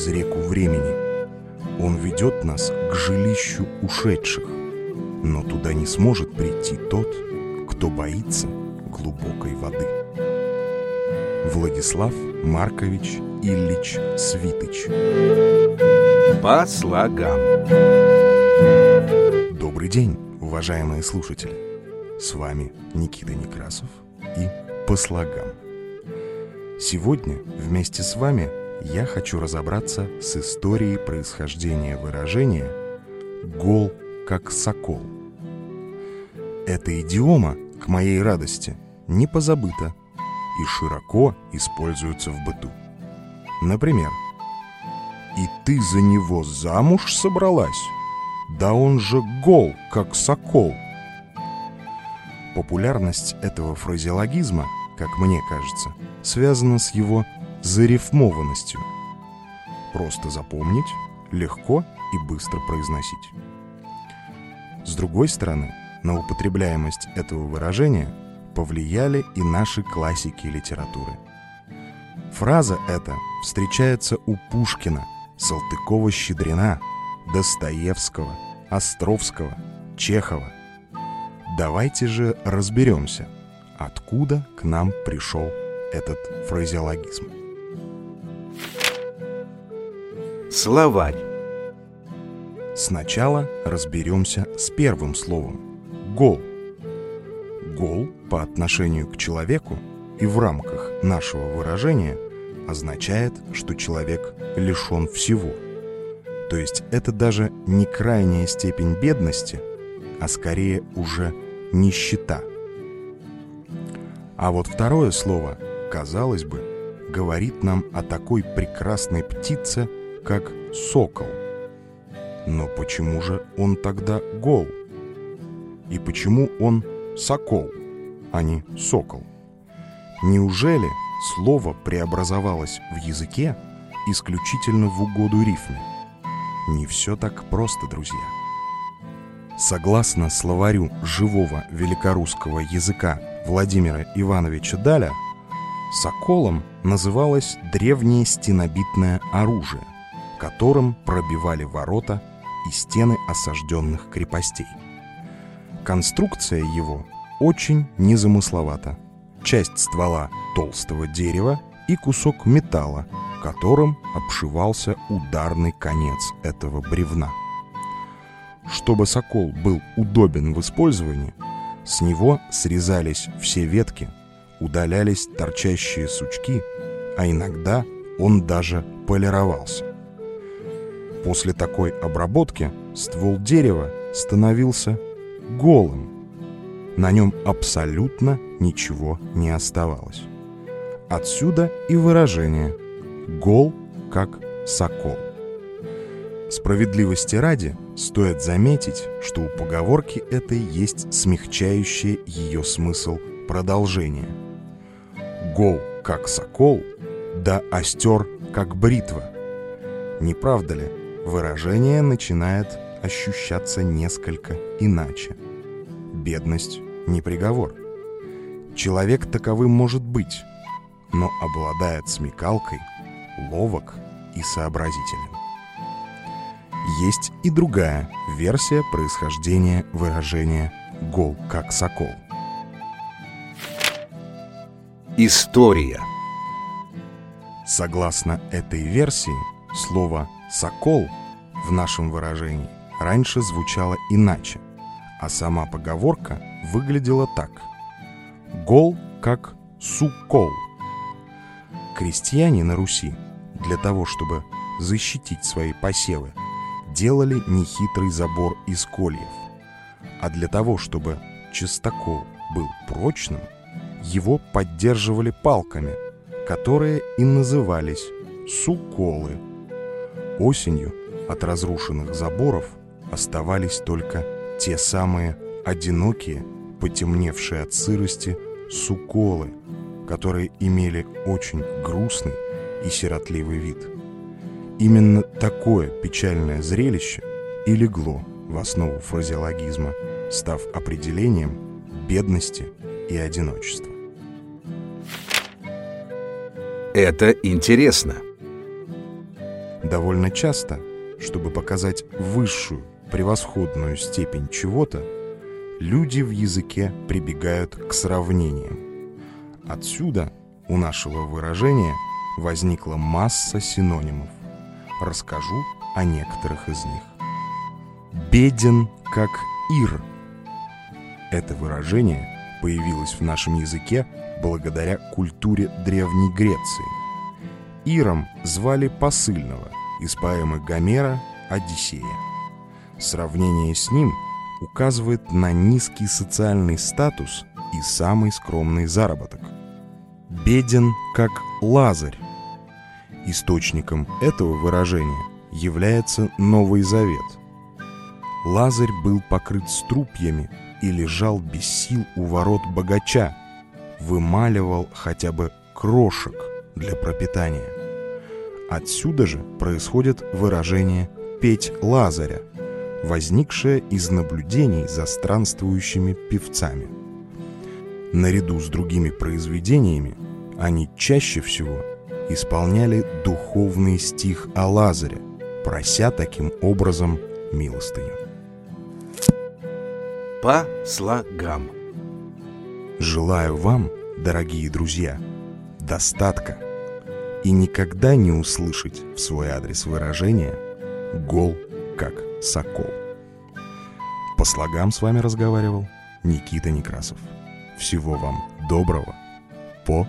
через реку времени. Он ведет нас к жилищу ушедших, но туда не сможет прийти тот, кто боится глубокой воды. Владислав Маркович Ильич Свитыч По слогам Добрый день, уважаемые слушатели! С вами Никита Некрасов и «По слогам». Сегодня вместе с вами я хочу разобраться с историей происхождения выражения «гол как сокол». Эта идиома, к моей радости, не позабыта и широко используется в быту. Например, «И ты за него замуж собралась? Да он же гол, как сокол!» Популярность этого фразеологизма, как мне кажется, связана с его зарифмованностью. Просто запомнить, легко и быстро произносить. С другой стороны, на употребляемость этого выражения повлияли и наши классики литературы. Фраза эта встречается у Пушкина, Салтыкова-Щедрина, Достоевского, Островского, Чехова – Давайте же разберемся, откуда к нам пришел этот фразеологизм. Словарь Сначала разберемся с первым словом – «гол». «Гол» по отношению к человеку и в рамках нашего выражения означает, что человек лишен всего. То есть это даже не крайняя степень бедности, а скорее уже нищета. А вот второе слово, казалось бы, говорит нам о такой прекрасной птице, как сокол. Но почему же он тогда гол? И почему он сокол, а не сокол? Неужели слово преобразовалось в языке исключительно в угоду рифме? Не все так просто, друзья. Согласно словарю живого великорусского языка Владимира Ивановича Даля, соколом называлось древнее стенобитное оружие, которым пробивали ворота и стены осажденных крепостей. Конструкция его очень незамысловата. Часть ствола толстого дерева и кусок металла, которым обшивался ударный конец этого бревна – чтобы сокол был удобен в использовании, с него срезались все ветки, удалялись торчащие сучки, а иногда он даже полировался. После такой обработки ствол дерева становился голым. На нем абсолютно ничего не оставалось. Отсюда и выражение «гол как сокол». Справедливости ради стоит заметить, что у поговорки этой есть смягчающее ее смысл продолжение. Гол как сокол, да остер как бритва. Не правда ли, выражение начинает ощущаться несколько иначе. Бедность не приговор. Человек таковым может быть, но обладает смекалкой, ловок и сообразителен. Есть и другая версия происхождения выражения «гол как сокол». История Согласно этой версии, слово «сокол» в нашем выражении раньше звучало иначе, а сама поговорка выглядела так. «Гол как сукол». Крестьяне на Руси для того, чтобы защитить свои посевы делали нехитрый забор из кольев. А для того, чтобы частокол был прочным, его поддерживали палками, которые и назывались суколы. Осенью от разрушенных заборов оставались только те самые одинокие, потемневшие от сырости суколы, которые имели очень грустный и сиротливый вид – Именно такое печальное зрелище и легло в основу фразеологизма, став определением бедности и одиночества. Это интересно. Довольно часто, чтобы показать высшую, превосходную степень чего-то, люди в языке прибегают к сравнениям. Отсюда у нашего выражения возникла масса синонимов. Расскажу о некоторых из них. «Беден, как Ир». Это выражение появилось в нашем языке благодаря культуре Древней Греции. Иром звали посыльного из поэмы Гомера «Одиссея». Сравнение с ним указывает на низкий социальный статус и самый скромный заработок. Беден, как Лазарь. Источником этого выражения является Новый Завет. Лазарь был покрыт струпьями и лежал без сил у ворот богача, вымаливал хотя бы крошек для пропитания. Отсюда же происходит выражение «петь Лазаря», возникшее из наблюдений за странствующими певцами. Наряду с другими произведениями они чаще всего исполняли духовный стих о Лазаре, прося таким образом милостыню. По слогам. Желаю вам, дорогие друзья, достатка и никогда не услышать в свой адрес выражение «гол, как сокол». По слогам с вами разговаривал Никита Некрасов. Всего вам доброго. По